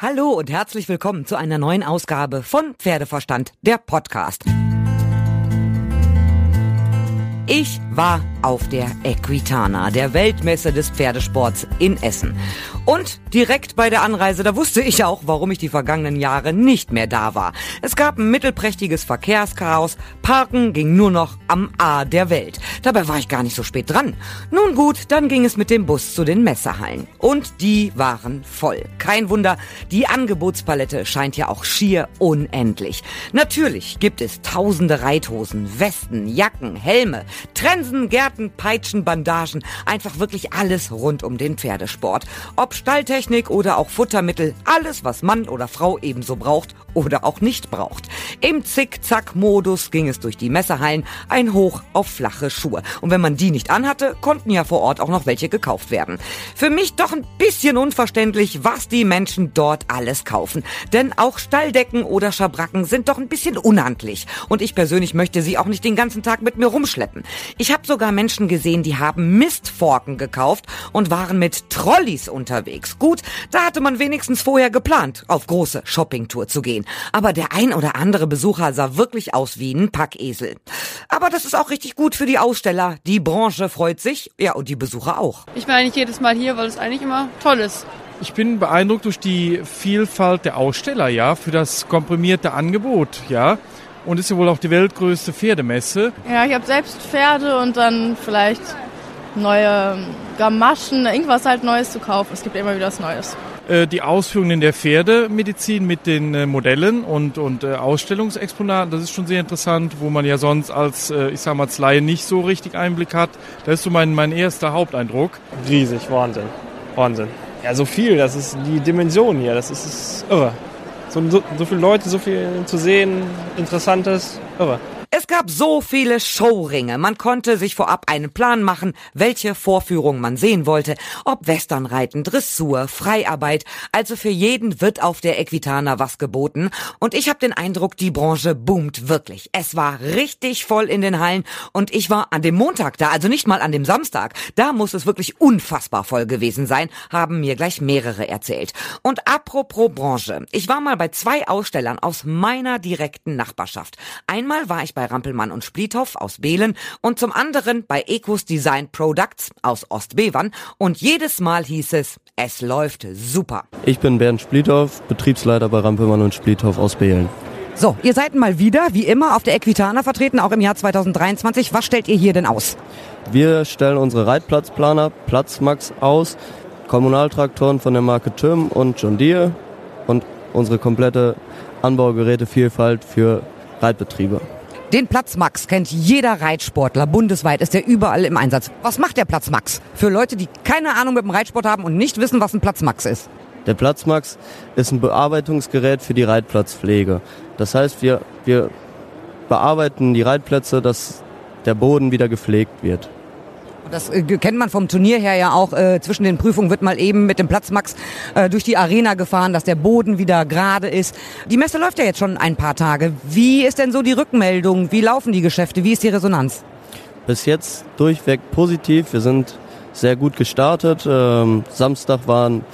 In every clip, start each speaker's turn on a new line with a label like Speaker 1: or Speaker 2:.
Speaker 1: Hallo und herzlich willkommen zu einer neuen Ausgabe von Pferdeverstand, der Podcast. Ich war auf der Equitana, der Weltmesse des Pferdesports in Essen. Und direkt bei der Anreise, da wusste ich auch, warum ich die vergangenen Jahre nicht mehr da war. Es gab ein mittelprächtiges Verkehrschaos, Parken ging nur noch am A der Welt. Dabei war ich gar nicht so spät dran. Nun gut, dann ging es mit dem Bus zu den Messehallen. Und die waren voll. Kein Wunder, die Angebotspalette scheint ja auch schier unendlich. Natürlich gibt es tausende Reithosen, Westen, Jacken, Helme, Trensen, Gärten, Peitschen, Bandagen, einfach wirklich alles rund um den Pferdesport. Ob Stalltechnik oder auch Futtermittel, alles, was Mann oder Frau ebenso braucht oder auch nicht braucht. Im Zick-Zack-Modus ging es durch die Messehallen, ein Hoch auf flache Schuhe. Und wenn man die nicht anhatte, konnten ja vor Ort auch noch welche gekauft werden. Für mich doch ein bisschen unverständlich, was die Menschen dort alles kaufen. Denn auch Stalldecken oder Schabracken sind doch ein bisschen unhandlich. Und ich persönlich möchte sie auch nicht den ganzen Tag mit mir rumschleppen. Ich habe sogar Menschen gesehen, die haben Mistforken gekauft und waren mit Trolleys unterwegs. Gut, da hatte man wenigstens vorher geplant, auf große Shoppingtour zu gehen. Aber der ein oder andere Besucher sah wirklich aus wie ein Packesel. Aber das ist auch richtig gut für die Aussteller. Die Branche freut sich, ja, und die Besucher auch.
Speaker 2: Ich bin eigentlich jedes Mal hier, weil es eigentlich immer toll ist.
Speaker 3: Ich bin beeindruckt durch die Vielfalt der Aussteller, ja, für das komprimierte Angebot, ja. Und ist ja wohl auch die weltgrößte Pferdemesse.
Speaker 2: Ja, ich habe selbst Pferde und dann vielleicht neue Gamaschen, irgendwas halt Neues zu kaufen. Es gibt immer wieder was Neues.
Speaker 3: Äh, die Ausführungen der Pferdemedizin mit den äh, Modellen und, und äh, Ausstellungsexponaten, das ist schon sehr interessant, wo man ja sonst als, ich sag mal, als Laie nicht so richtig Einblick hat. Das ist so mein, mein erster Haupteindruck.
Speaker 4: Riesig, Wahnsinn. Wahnsinn. Ja, so viel, das ist die Dimension hier, das ist, ist irre. So, so, so viele Leute, so viel zu sehen, Interessantes, irre.
Speaker 1: Es gab so viele Showringe. Man konnte sich vorab einen Plan machen, welche Vorführung man sehen wollte. Ob Westernreiten, Dressur, Freiarbeit. Also für jeden wird auf der Equitana was geboten. Und ich habe den Eindruck, die Branche boomt wirklich. Es war richtig voll in den Hallen. Und ich war an dem Montag da, also nicht mal an dem Samstag. Da muss es wirklich unfassbar voll gewesen sein, haben mir gleich mehrere erzählt. Und apropos Branche. Ich war mal bei zwei Ausstellern aus meiner direkten Nachbarschaft. Einmal war ich bei Rampelmann und Splithoff aus Behlen und zum anderen bei Ecos Design Products aus Ostbevern und jedes Mal hieß es, es läuft super.
Speaker 5: Ich bin Bernd Splithoff, Betriebsleiter bei Rampelmann und Splithoff aus Behlen.
Speaker 1: So, ihr seid mal wieder, wie immer, auf der Equitana vertreten, auch im Jahr 2023. Was stellt ihr hier denn aus?
Speaker 5: Wir stellen unsere Reitplatzplaner Platzmax aus, Kommunaltraktoren von der Marke Türm und John Deere und unsere komplette Anbaugerätevielfalt für Reitbetriebe.
Speaker 1: Den Platz Max kennt jeder Reitsportler. Bundesweit ist er überall im Einsatz. Was macht der Platz Max? Für Leute, die keine Ahnung mit dem Reitsport haben und nicht wissen, was ein Platz Max ist.
Speaker 5: Der Platz Max ist ein Bearbeitungsgerät für die Reitplatzpflege. Das heißt, wir, wir bearbeiten die Reitplätze, dass der Boden wieder gepflegt wird.
Speaker 1: Das äh, kennt man vom Turnier her ja auch. Äh, zwischen den Prüfungen wird mal eben mit dem Platzmax äh, durch die Arena gefahren, dass der Boden wieder gerade ist. Die Messe läuft ja jetzt schon ein paar Tage. Wie ist denn so die Rückmeldung? Wie laufen die Geschäfte? Wie ist die Resonanz?
Speaker 5: Bis jetzt durchweg positiv. Wir sind sehr gut gestartet. Ähm, Samstag war ein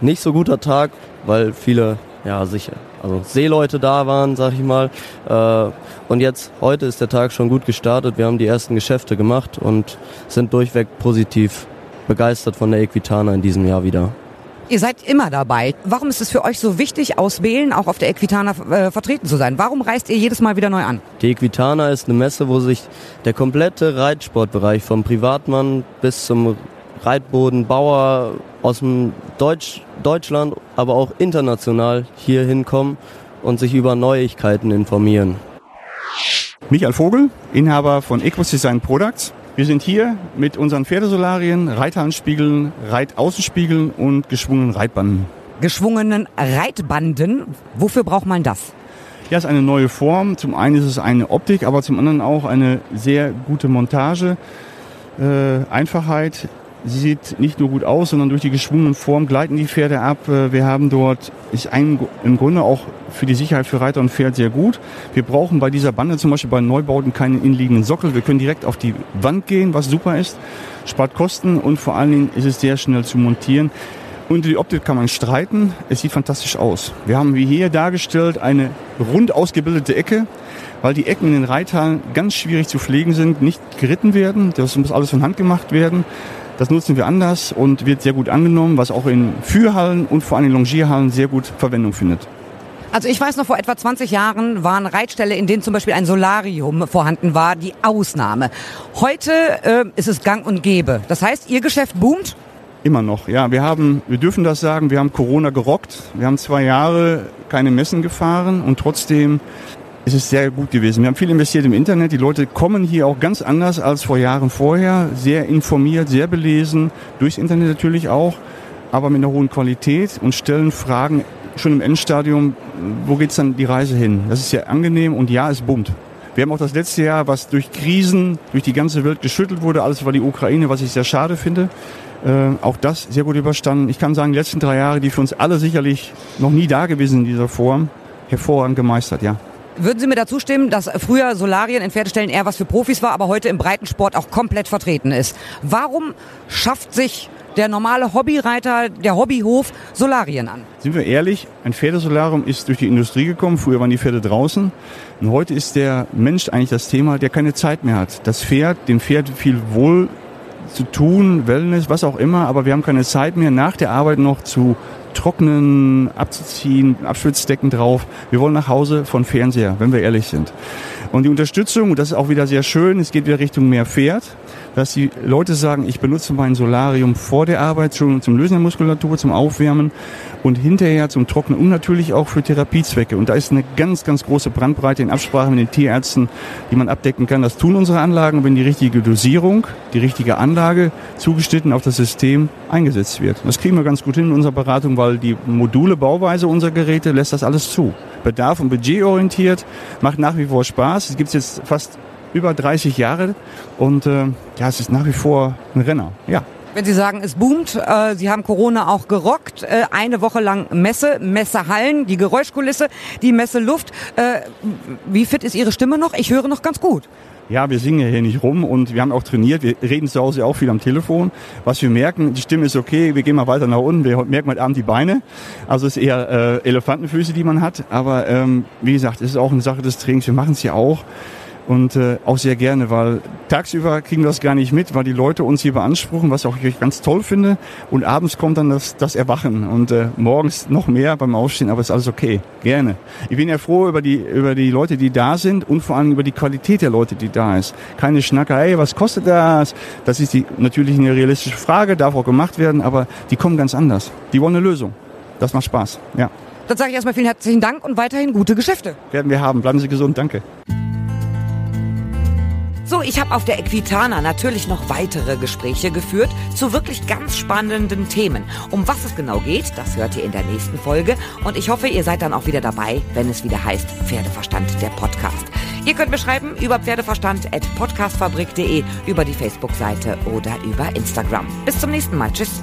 Speaker 5: nicht so guter Tag, weil viele ja, sicher. Also Seeleute da waren, sag ich mal. Äh, und jetzt, heute ist der Tag schon gut gestartet. Wir haben die ersten Geschäfte gemacht und sind durchweg positiv begeistert von der Equitana in diesem Jahr wieder.
Speaker 1: Ihr seid immer dabei. Warum ist es für euch so wichtig, aus Wählen auch auf der Equitana äh, vertreten zu sein? Warum reist ihr jedes Mal wieder neu an?
Speaker 5: Die Equitana ist eine Messe, wo sich der komplette Reitsportbereich vom Privatmann bis zum Reitbodenbauer aus dem Deutsch, Deutschland, aber auch international hier hinkommen und sich über Neuigkeiten informieren.
Speaker 6: Michael Vogel, Inhaber von Equus Design Products. Wir sind hier mit unseren Pferdesolarien, Reithandspiegeln, Reitaußenspiegeln und geschwungenen Reitbanden.
Speaker 1: Geschwungenen Reitbanden, wofür braucht man das?
Speaker 6: Ja, es ist eine neue Form. Zum einen ist es eine Optik, aber zum anderen auch eine sehr gute Montage. Äh, Einfachheit, Sie sieht nicht nur gut aus, sondern durch die geschwungene Form gleiten die Pferde ab. Äh, wir haben dort, ist ein, im Grunde auch für die Sicherheit für Reiter und Pferd sehr gut. Wir brauchen bei dieser Bande zum Beispiel bei Neubauten keinen innenliegenden Sockel. Wir können direkt auf die Wand gehen, was super ist, spart Kosten und vor allen Dingen ist es sehr schnell zu montieren. Und die Optik kann man streiten. Es sieht fantastisch aus. Wir haben wie hier dargestellt eine rund ausgebildete Ecke, weil die Ecken in den Reithallen ganz schwierig zu pflegen sind, nicht geritten werden. Das muss alles von Hand gemacht werden. Das nutzen wir anders und wird sehr gut angenommen, was auch in Führhallen und vor allem in Longierhallen sehr gut Verwendung findet.
Speaker 1: Also ich weiß noch, vor etwa 20 Jahren waren Reitställe, in denen zum Beispiel ein Solarium vorhanden war, die Ausnahme. Heute äh, ist es gang und gäbe. Das heißt, Ihr Geschäft boomt?
Speaker 6: Immer noch, ja. Wir haben, wir dürfen das sagen, wir haben Corona gerockt. Wir haben zwei Jahre keine Messen gefahren und trotzdem ist es sehr gut gewesen. Wir haben viel investiert im Internet. Die Leute kommen hier auch ganz anders als vor Jahren vorher. Sehr informiert, sehr belesen, durchs Internet natürlich auch, aber mit einer hohen Qualität und stellen Fragen schon im Endstadium, wo geht's dann die Reise hin? Das ist sehr angenehm und ja, es boomt. Wir haben auch das letzte Jahr, was durch Krisen, durch die ganze Welt geschüttelt wurde, alles war die Ukraine, was ich sehr schade finde. Äh, auch das sehr gut überstanden. Ich kann sagen, die letzten drei Jahre, die für uns alle sicherlich noch nie da gewesen in dieser Form, hervorragend gemeistert, ja.
Speaker 1: Würden Sie mir dazu stimmen, dass früher Solarien in Pferdestellen eher was für Profis war, aber heute im Breitensport auch komplett vertreten ist? Warum schafft sich der normale Hobbyreiter, der Hobbyhof Solarien an?
Speaker 6: Sind wir ehrlich, ein Pferdesolarium ist durch die Industrie gekommen. Früher waren die Pferde draußen. Und heute ist der Mensch eigentlich das Thema, der keine Zeit mehr hat. Das Pferd, dem Pferd viel wohl zu tun, Wellness, was auch immer, aber wir haben keine Zeit mehr, nach der Arbeit noch zu trocknen, abzuziehen, Abschwitzdecken drauf. Wir wollen nach Hause von Fernseher, wenn wir ehrlich sind. Und die Unterstützung, das ist auch wieder sehr schön, es geht wieder Richtung mehr Pferd dass die Leute sagen, ich benutze mein Solarium vor der Arbeit schon zum Lösen der Muskulatur, zum Aufwärmen und hinterher zum Trocknen und natürlich auch für Therapiezwecke. Und da ist eine ganz, ganz große Brandbreite in Absprache mit den Tierärzten, die man abdecken kann. Das tun unsere Anlagen, wenn die richtige Dosierung, die richtige Anlage zugeschnitten auf das System eingesetzt wird. Das kriegen wir ganz gut hin in unserer Beratung, weil die Module Bauweise unserer Geräte lässt das alles zu. Bedarf und Budget orientiert, macht nach wie vor Spaß. Es gibt jetzt fast über 30 Jahre und äh, ja, es ist nach wie vor ein Renner. Ja.
Speaker 1: Wenn Sie sagen, es boomt, äh, Sie haben Corona auch gerockt, äh, eine Woche lang Messe, Messehallen, die Geräuschkulisse, die Messeluft. Äh, wie fit ist Ihre Stimme noch? Ich höre noch ganz gut.
Speaker 6: Ja, wir singen ja hier nicht rum und wir haben auch trainiert. Wir reden zu Hause auch viel am Telefon. Was wir merken, die Stimme ist okay, wir gehen mal weiter nach unten. Wir merken heute Abend die Beine. Also es ist eher äh, Elefantenfüße, die man hat. Aber ähm, wie gesagt, es ist auch eine Sache des Trainings. Wir machen es ja auch und äh, auch sehr gerne, weil tagsüber kriegen wir das gar nicht mit, weil die Leute uns hier beanspruchen, was auch ich ganz toll finde. Und abends kommt dann das, das Erwachen und äh, morgens noch mehr beim Aufstehen, aber ist alles okay, gerne. Ich bin ja froh über die über die Leute, die da sind und vor allem über die Qualität der Leute, die da ist. Keine Schnacker, hey, was kostet das? Das ist die, natürlich eine realistische Frage, darf auch gemacht werden, aber die kommen ganz anders. Die wollen eine Lösung. Das macht Spaß, ja.
Speaker 1: Dann sage ich erstmal vielen herzlichen Dank und weiterhin gute Geschäfte.
Speaker 6: Werden wir haben. Bleiben Sie gesund, danke.
Speaker 1: So, ich habe auf der Equitana natürlich noch weitere Gespräche geführt zu wirklich ganz spannenden Themen. Um was es genau geht, das hört ihr in der nächsten Folge. Und ich hoffe, ihr seid dann auch wieder dabei, wenn es wieder heißt Pferdeverstand, der Podcast. Ihr könnt mir schreiben über pferdeverstand.podcastfabrik.de, über die Facebook-Seite oder über Instagram. Bis zum nächsten Mal. Tschüss.